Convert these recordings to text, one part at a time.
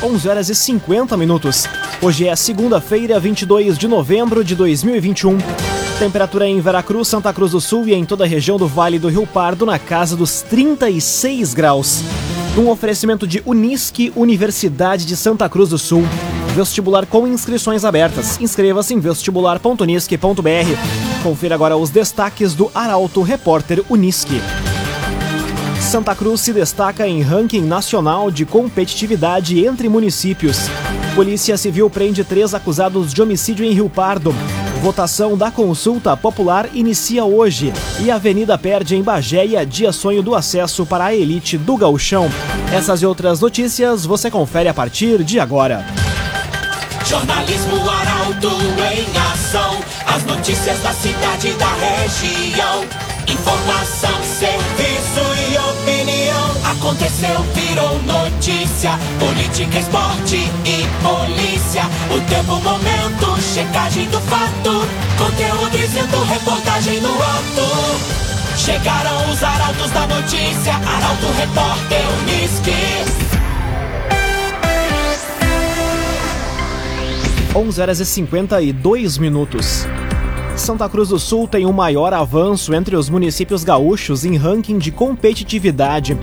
11 horas e 50 minutos. Hoje é segunda-feira, 22 de novembro de 2021. Temperatura em Veracruz, Santa Cruz do Sul e em toda a região do Vale do Rio Pardo na casa dos 36 graus. Um oferecimento de Unisque, Universidade de Santa Cruz do Sul. Vestibular com inscrições abertas. Inscreva-se em vestibular.unisque.br. Confira agora os destaques do Arauto Repórter Unisque. Santa Cruz se destaca em ranking nacional de competitividade entre municípios. Polícia Civil prende três acusados de homicídio em Rio Pardo. Votação da consulta popular inicia hoje e a Avenida perde em Bagéia dia sonho do acesso para a elite do gauchão. Essas e outras notícias você confere a partir de agora. Jornalismo Arauto em ação. As notícias da cidade e da região. Informação, serviço. Aconteceu, virou notícia. Política, esporte e polícia. O tempo, momento, checagem do fato. Conteúdo dizendo, reportagem no ato. Chegaram os arautos da notícia. Arauto, repórter, Unisque. 11 horas e 52 minutos. Santa Cruz do Sul tem o maior avanço entre os municípios gaúchos em ranking de competitividade.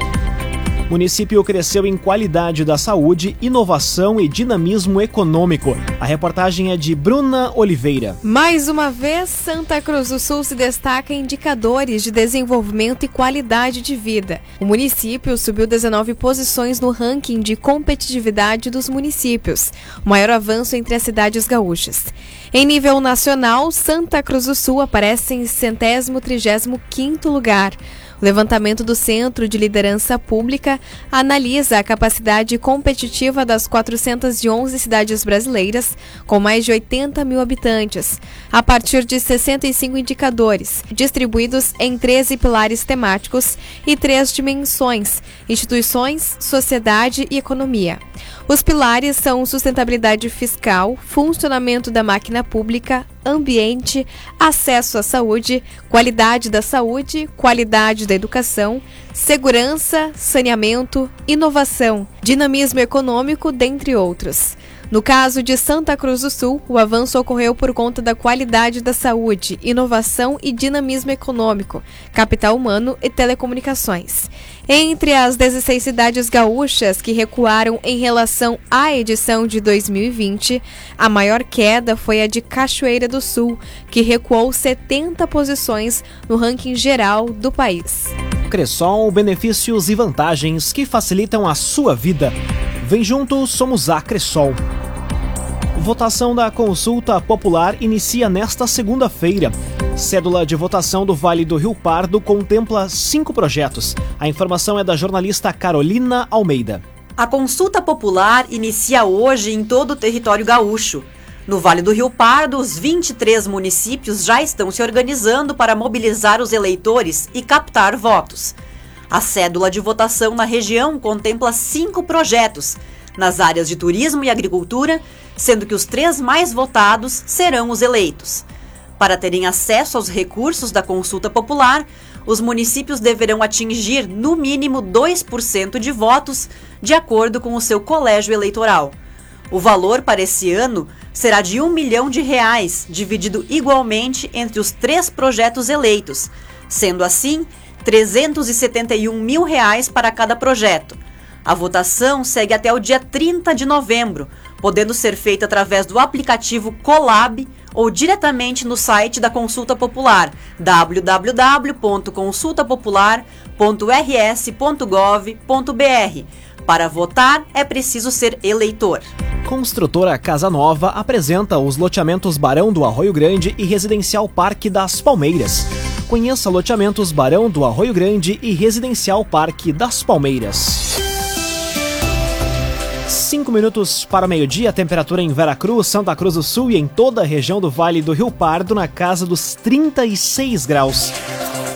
Município cresceu em qualidade da saúde, inovação e dinamismo econômico. A reportagem é de Bruna Oliveira. Mais uma vez, Santa Cruz do Sul se destaca em indicadores de desenvolvimento e qualidade de vida. O município subiu 19 posições no ranking de competitividade dos municípios, o maior avanço entre as cidades gaúchas. Em nível nacional, Santa Cruz do Sul aparece em centésimo trigésimo quinto lugar. O levantamento do Centro de Liderança Pública analisa a capacidade competitiva das 411 cidades brasileiras, com mais de 80 mil habitantes, a partir de 65 indicadores, distribuídos em 13 pilares temáticos e três dimensões: instituições, sociedade e economia. Os pilares são sustentabilidade fiscal, funcionamento da máquina pública, ambiente, acesso à saúde, qualidade da saúde, qualidade da educação, segurança, saneamento, inovação, dinamismo econômico, dentre outros. No caso de Santa Cruz do Sul, o avanço ocorreu por conta da qualidade da saúde, inovação e dinamismo econômico, capital humano e telecomunicações. Entre as 16 cidades gaúchas que recuaram em relação à edição de 2020, a maior queda foi a de Cachoeira do Sul, que recuou 70 posições no ranking geral do país. Cressol, benefícios e vantagens que facilitam a sua vida. Vem junto, somos a Cressol. Votação da consulta popular inicia nesta segunda-feira. Cédula de votação do Vale do Rio Pardo contempla cinco projetos. A informação é da jornalista Carolina Almeida. A consulta popular inicia hoje em todo o território gaúcho. No Vale do Rio Pardo, os 23 municípios já estão se organizando para mobilizar os eleitores e captar votos. A cédula de votação na região contempla cinco projetos, nas áreas de turismo e agricultura, sendo que os três mais votados serão os eleitos. Para terem acesso aos recursos da consulta popular, os municípios deverão atingir no mínimo 2% de votos, de acordo com o seu colégio eleitoral. O valor para esse ano será de um milhão de reais, dividido igualmente entre os três projetos eleitos, sendo assim 371 mil reais para cada projeto. A votação segue até o dia 30 de novembro, podendo ser feita através do aplicativo Colab ou diretamente no site da Consulta Popular www.consultapopular.rs.gov.br. Para votar é preciso ser eleitor. Construtora Casa Nova apresenta os loteamentos Barão do Arroio Grande e Residencial Parque das Palmeiras. Conheça loteamentos Barão do Arroio Grande e Residencial Parque das Palmeiras. 5 minutos para meio-dia, temperatura em Veracruz, Santa Cruz do Sul e em toda a região do Vale do Rio Pardo na casa dos 36 graus.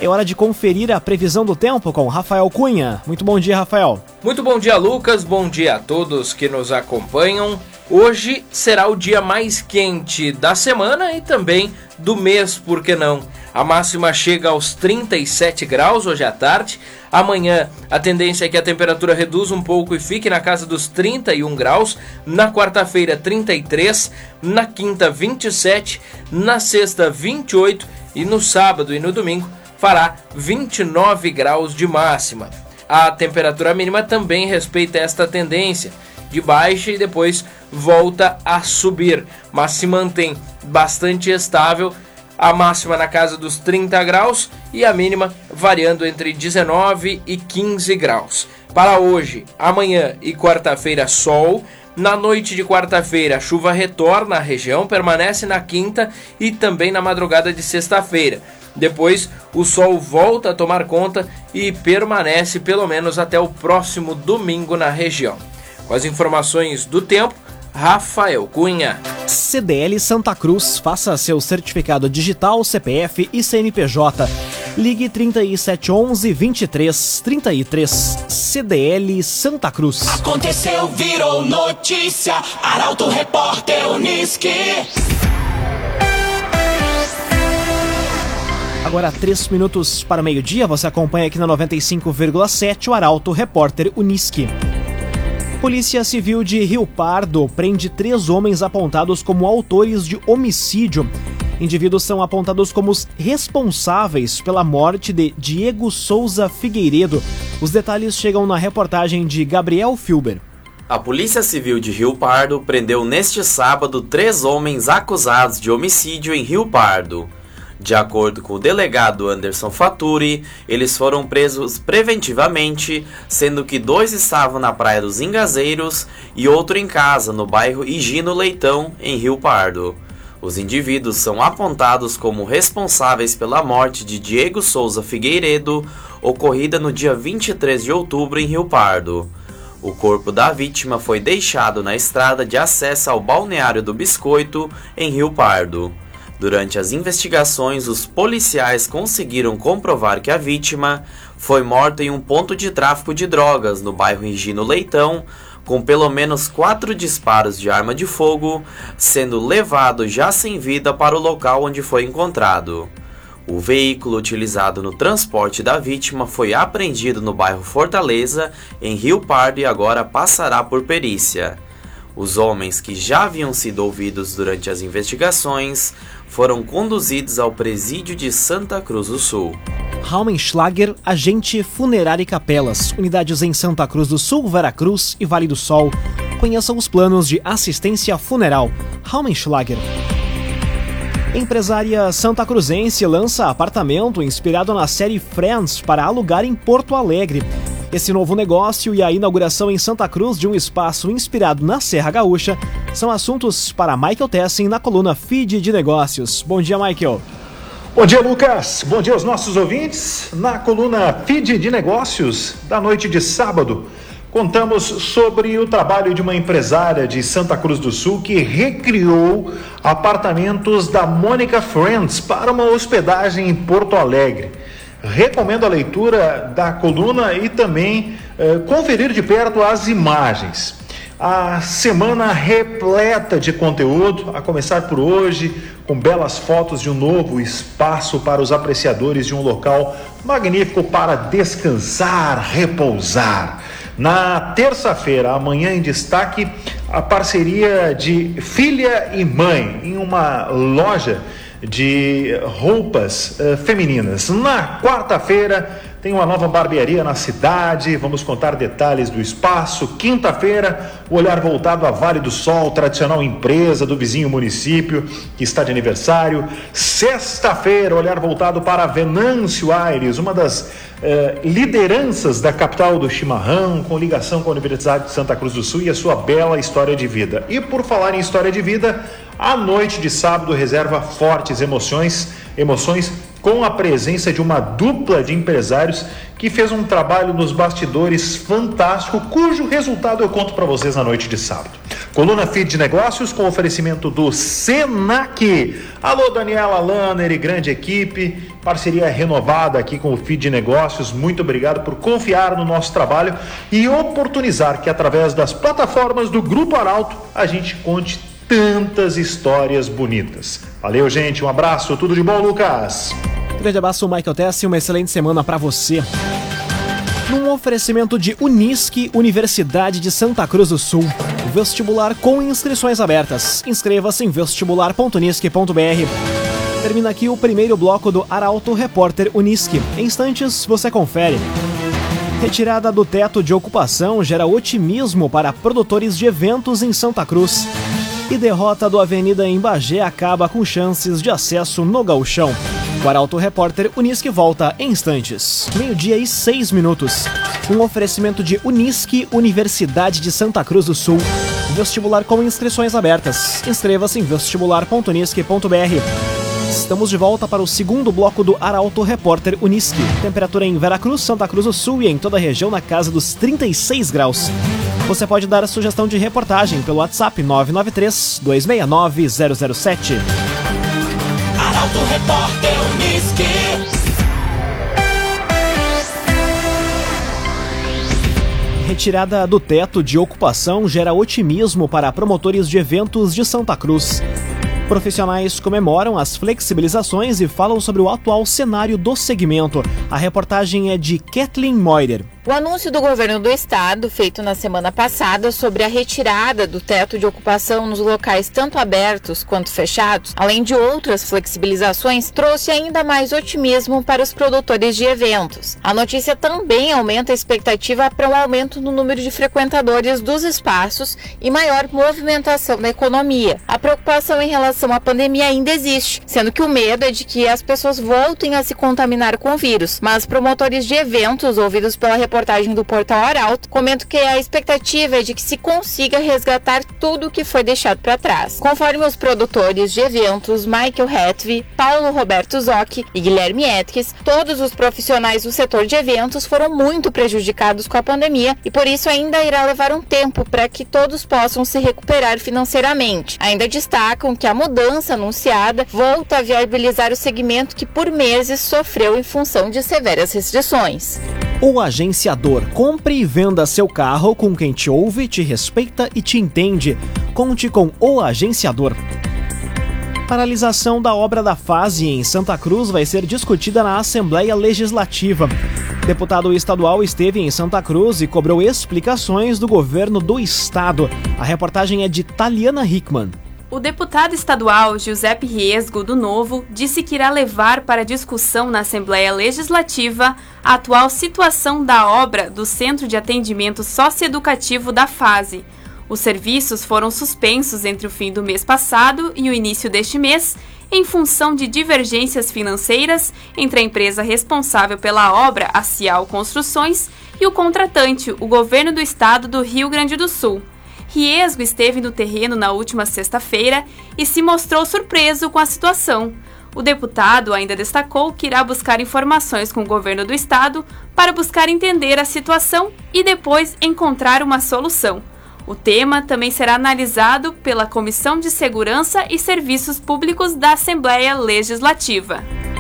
É hora de conferir a previsão do tempo com Rafael Cunha. Muito bom dia, Rafael. Muito bom dia, Lucas. Bom dia a todos que nos acompanham. Hoje será o dia mais quente da semana e também do mês, por que não? A máxima chega aos 37 graus hoje à tarde. Amanhã a tendência é que a temperatura reduza um pouco e fique na casa dos 31 graus. Na quarta-feira, 33. Na quinta, 27. Na sexta, 28. E no sábado e no domingo fará 29 graus de máxima. A temperatura mínima também respeita esta tendência de baixa e depois volta a subir, mas se mantém bastante estável. A máxima na casa dos 30 graus e a mínima variando entre 19 e 15 graus. Para hoje, amanhã e quarta-feira, sol. Na noite de quarta-feira, a chuva retorna à região, permanece na quinta e também na madrugada de sexta-feira. Depois, o sol volta a tomar conta e permanece pelo menos até o próximo domingo na região. Com as informações do tempo, Rafael Cunha. CDL Santa Cruz, faça seu certificado digital, CPF e CNPJ. Ligue 3711 2333. CDL Santa Cruz. Aconteceu, virou notícia. Arauto Repórter Uniski. Agora, três minutos para o meio-dia, você acompanha aqui na 95,7 o Arauto Repórter Uniski. Polícia Civil de Rio Pardo prende três homens apontados como autores de homicídio. Indivíduos são apontados como os responsáveis pela morte de Diego Souza Figueiredo. Os detalhes chegam na reportagem de Gabriel Filber. A Polícia Civil de Rio Pardo prendeu neste sábado três homens acusados de homicídio em Rio Pardo. De acordo com o delegado Anderson Faturi, eles foram presos preventivamente, sendo que dois estavam na Praia dos Engazeiros e outro em casa, no bairro Higino Leitão, em Rio Pardo. Os indivíduos são apontados como responsáveis pela morte de Diego Souza Figueiredo, ocorrida no dia 23 de outubro em Rio Pardo. O corpo da vítima foi deixado na estrada de acesso ao balneário do Biscoito, em Rio Pardo. Durante as investigações, os policiais conseguiram comprovar que a vítima foi morta em um ponto de tráfico de drogas no bairro Higino Leitão, com pelo menos quatro disparos de arma de fogo, sendo levado já sem vida para o local onde foi encontrado. O veículo utilizado no transporte da vítima foi apreendido no bairro Fortaleza, em Rio Pardo, e agora passará por perícia. Os homens que já haviam sido ouvidos durante as investigações foram conduzidos ao presídio de Santa Cruz do Sul. Raumenschlager, agente funerário e capelas, unidades em Santa Cruz do Sul, Veracruz e Vale do Sol. Conheçam os planos de assistência funeral. Raumenschlager. Empresária santa cruzense lança apartamento inspirado na série Friends para alugar em Porto Alegre. Esse novo negócio e a inauguração em Santa Cruz de um espaço inspirado na Serra Gaúcha são assuntos para Michael Tessin na coluna Feed de Negócios. Bom dia, Michael. Bom dia, Lucas. Bom dia aos nossos ouvintes. Na coluna Feed de Negócios da noite de sábado, contamos sobre o trabalho de uma empresária de Santa Cruz do Sul que recriou apartamentos da Mônica Friends para uma hospedagem em Porto Alegre. Recomendo a leitura da coluna e também eh, conferir de perto as imagens. A semana repleta de conteúdo, a começar por hoje, com belas fotos de um novo espaço para os apreciadores de um local magnífico para descansar, repousar. Na terça-feira, amanhã em destaque, a parceria de filha e mãe em uma loja de roupas uh, femininas. Na quarta-feira tem uma nova barbearia na cidade, vamos contar detalhes do espaço. Quinta-feira, o olhar voltado à Vale do Sol, tradicional empresa do vizinho município que está de aniversário. Sexta-feira, olhar voltado para Venâncio Aires, uma das eh, lideranças da capital do chimarrão, com ligação com a Universidade de Santa Cruz do Sul e a sua bela história de vida. E por falar em história de vida, a noite de sábado reserva fortes emoções, emoções com a presença de uma dupla de empresários que fez um trabalho nos bastidores fantástico, cujo resultado eu conto para vocês na noite de sábado. Coluna Feed de Negócios com oferecimento do Senac. Alô, Daniela Lanner e grande equipe, parceria renovada aqui com o Feed de Negócios. Muito obrigado por confiar no nosso trabalho e oportunizar que através das plataformas do Grupo Arauto a gente conte tantas histórias bonitas. Valeu, gente. Um abraço. Tudo de bom, Lucas. Grande abraço, Michael Tess, e uma excelente semana para você. Num oferecimento de Unisque, Universidade de Santa Cruz do Sul. Vestibular com inscrições abertas. Inscreva-se em vestibular.unisque.br. Termina aqui o primeiro bloco do Arauto Repórter Unisque. Em instantes, você confere. Retirada do teto de ocupação gera otimismo para produtores de eventos em Santa Cruz. E derrota do Avenida em Bagé acaba com chances de acesso no gauchão. O Arauto Repórter Unisque volta em instantes. Meio-dia e seis minutos. Um oferecimento de Unisque, Universidade de Santa Cruz do Sul. Vestibular com inscrições abertas. Inscreva-se em vestibular.unisque.br. Estamos de volta para o segundo bloco do Arauto Repórter Unisque. Temperatura em Veracruz, Santa Cruz do Sul e em toda a região na casa dos 36 graus. Você pode dar a sugestão de reportagem pelo WhatsApp 993 269 007. Arauto Repórter Unisque. Retirada do teto de ocupação gera otimismo para promotores de eventos de Santa Cruz. Profissionais comemoram as flexibilizações e falam sobre o atual cenário do segmento. A reportagem é de Kathleen Moider. O anúncio do governo do estado, feito na semana passada, sobre a retirada do teto de ocupação nos locais tanto abertos quanto fechados, além de outras flexibilizações, trouxe ainda mais otimismo para os produtores de eventos. A notícia também aumenta a expectativa para um aumento no número de frequentadores dos espaços e maior movimentação da economia. A preocupação em relação à pandemia ainda existe, sendo que o medo é de que as pessoas voltem a se contaminar com o vírus, mas promotores de eventos ouvidos pela reportagem reportagem do Portal Arauto, comento que a expectativa é de que se consiga resgatar tudo o que foi deixado para trás. Conforme os produtores de eventos Michael Hetvi, Paulo Roberto Zoc e Guilherme Etkes, todos os profissionais do setor de eventos foram muito prejudicados com a pandemia e por isso ainda irá levar um tempo para que todos possam se recuperar financeiramente. Ainda destacam que a mudança anunciada volta a viabilizar o segmento que por meses sofreu em função de severas restrições. O Compre e venda seu carro com quem te ouve, te respeita e te entende. Conte com o agenciador. Paralisação da obra da fase em Santa Cruz vai ser discutida na Assembleia Legislativa. Deputado estadual esteve em Santa Cruz e cobrou explicações do governo do estado. A reportagem é de Taliana Hickman. O deputado estadual Giuseppe Riesgo, do Novo, disse que irá levar para discussão na Assembleia Legislativa a atual situação da obra do Centro de Atendimento Socioeducativo da Fase. Os serviços foram suspensos entre o fim do mês passado e o início deste mês, em função de divergências financeiras entre a empresa responsável pela obra, a Cial Construções, e o contratante, o governo do estado do Rio Grande do Sul. Riesgo esteve no terreno na última sexta-feira e se mostrou surpreso com a situação. O deputado ainda destacou que irá buscar informações com o governo do estado para buscar entender a situação e depois encontrar uma solução. O tema também será analisado pela Comissão de Segurança e Serviços Públicos da Assembleia Legislativa.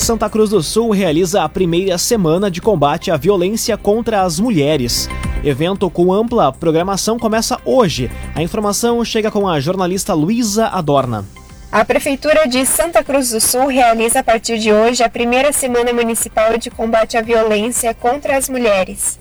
Santa Cruz do Sul realiza a primeira semana de combate à violência contra as mulheres. Evento com ampla programação começa hoje. A informação chega com a jornalista Luísa Adorna. A Prefeitura de Santa Cruz do Sul realiza a partir de hoje a primeira semana municipal de combate à violência contra as mulheres.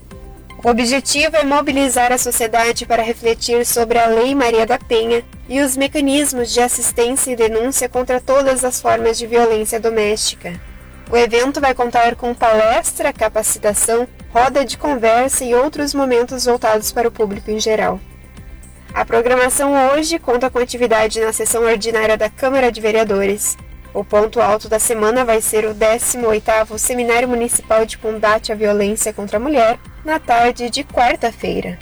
O objetivo é mobilizar a sociedade para refletir sobre a Lei Maria da Penha e os mecanismos de assistência e denúncia contra todas as formas de violência doméstica. O evento vai contar com palestra, capacitação, roda de conversa e outros momentos voltados para o público em geral. A programação hoje conta com atividade na sessão ordinária da Câmara de Vereadores. O ponto alto da semana vai ser o 18º Seminário Municipal de Combate à Violência contra a Mulher, na tarde de quarta-feira.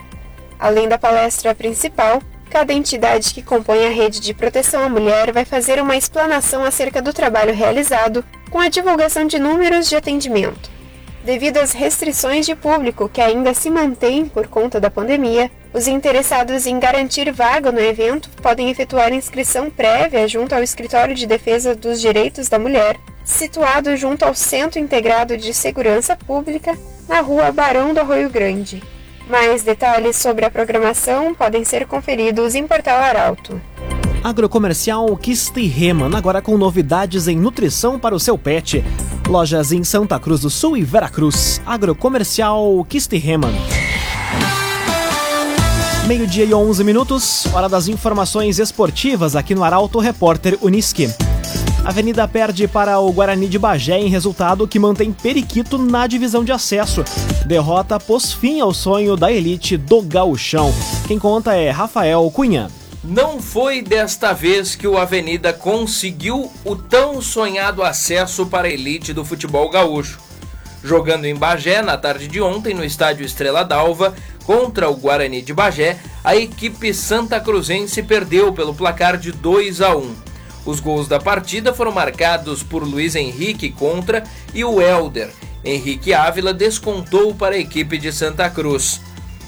Além da palestra principal, cada entidade que compõe a rede de proteção à mulher vai fazer uma explanação acerca do trabalho realizado com a divulgação de números de atendimento. Devido às restrições de público que ainda se mantêm por conta da pandemia, os interessados em garantir vaga no evento podem efetuar inscrição prévia junto ao Escritório de Defesa dos Direitos da Mulher, situado junto ao Centro Integrado de Segurança Pública, na rua Barão do Arroio Grande. Mais detalhes sobre a programação podem ser conferidos em Portal Arauto. Agrocomercial Kistiheman, agora com novidades em nutrição para o seu pet. Lojas em Santa Cruz do Sul e Veracruz. Agrocomercial Kistiheman. Meio-dia e 11 minutos, hora das informações esportivas aqui no Arauto Repórter Uniski. Avenida perde para o Guarani de Bagé em resultado que mantém Periquito na divisão de acesso. Derrota pôs fim ao sonho da elite do gauchão. Quem conta é Rafael Cunha. Não foi desta vez que o Avenida conseguiu o tão sonhado acesso para a elite do futebol gaúcho. Jogando em Bagé na tarde de ontem no estádio Estrela d'Alva contra o Guarani de Bagé, a equipe santa cruzense perdeu pelo placar de 2 a 1. Os gols da partida foram marcados por Luiz Henrique contra e o Elder. Henrique Ávila descontou para a equipe de Santa Cruz.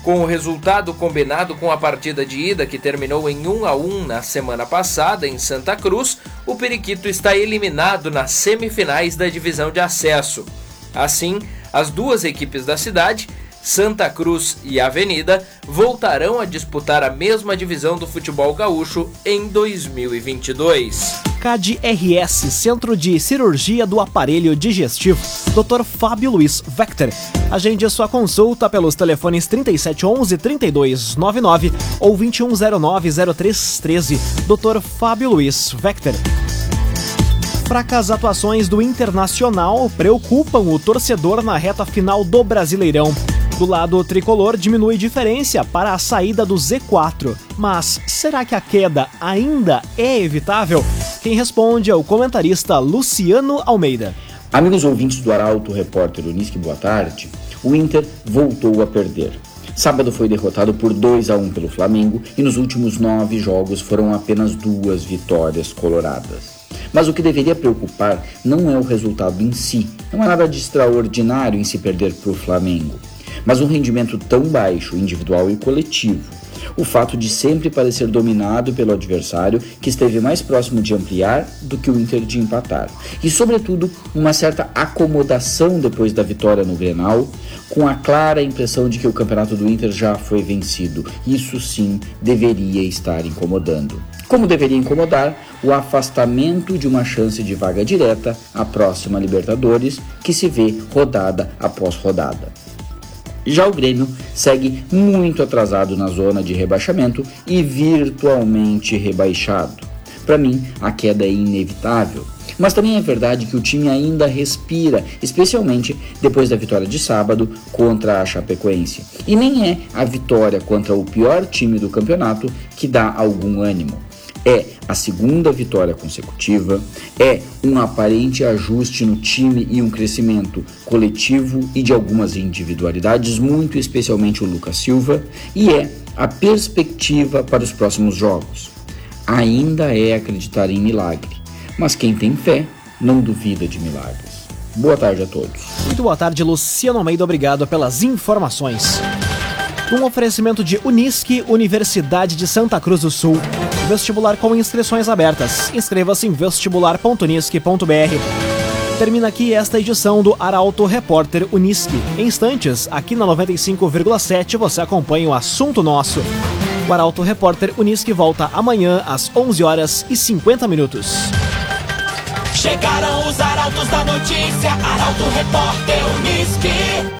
Com o resultado combinado com a partida de ida que terminou em 1 a 1 na semana passada em Santa Cruz, o Periquito está eliminado nas semifinais da divisão de acesso. Assim, as duas equipes da cidade, Santa Cruz e Avenida, voltarão a disputar a mesma divisão do futebol gaúcho em 2022. CAD-RS, Centro de Cirurgia do Aparelho Digestivo, Dr. Fábio Luiz Vector. Agende sua consulta pelos telefones 3711-3299 ou 2109-0313. Dr. Fábio Luiz Vector. Fracas atuações do Internacional preocupam o torcedor na reta final do Brasileirão. Do lado tricolor diminui diferença para a saída do Z4. Mas será que a queda ainda é evitável? Quem responde é o comentarista Luciano Almeida. Amigos ouvintes do Arauto Repórter Unisque, boa tarde. O Inter voltou a perder. Sábado foi derrotado por 2 a 1 pelo Flamengo e nos últimos nove jogos foram apenas duas vitórias coloradas. Mas o que deveria preocupar não é o resultado em si, não há nada de extraordinário em se perder para o Flamengo, mas um rendimento tão baixo, individual e coletivo. O fato de sempre parecer dominado pelo adversário, que esteve mais próximo de ampliar do que o Inter de empatar. E, sobretudo, uma certa acomodação depois da vitória no Grenal, com a clara impressão de que o campeonato do Inter já foi vencido. Isso sim deveria estar incomodando. Como deveria incomodar o afastamento de uma chance de vaga direta à próxima Libertadores, que se vê rodada após rodada. Já o Grêmio segue muito atrasado na zona de rebaixamento e virtualmente rebaixado. Para mim, a queda é inevitável. Mas também é verdade que o time ainda respira, especialmente depois da vitória de sábado contra a Chapecoense. E nem é a vitória contra o pior time do campeonato que dá algum ânimo é a segunda vitória consecutiva, é um aparente ajuste no time e um crescimento coletivo e de algumas individualidades, muito especialmente o Lucas Silva, e é a perspectiva para os próximos jogos. Ainda é acreditar em milagre, mas quem tem fé não duvida de milagres. Boa tarde a todos. Muito boa tarde, Luciano Almeida. Obrigado pelas informações. Um oferecimento de Unisque, Universidade de Santa Cruz do Sul. Vestibular com inscrições abertas. Inscreva-se em vestibular.unisque.br. Termina aqui esta edição do Arauto Repórter Unisque. Em instantes, aqui na 95,7 você acompanha o assunto nosso. O Arauto Repórter Unisque volta amanhã às 11 horas e 50 minutos. Chegaram os arautos da notícia, Arauto Repórter Unisque.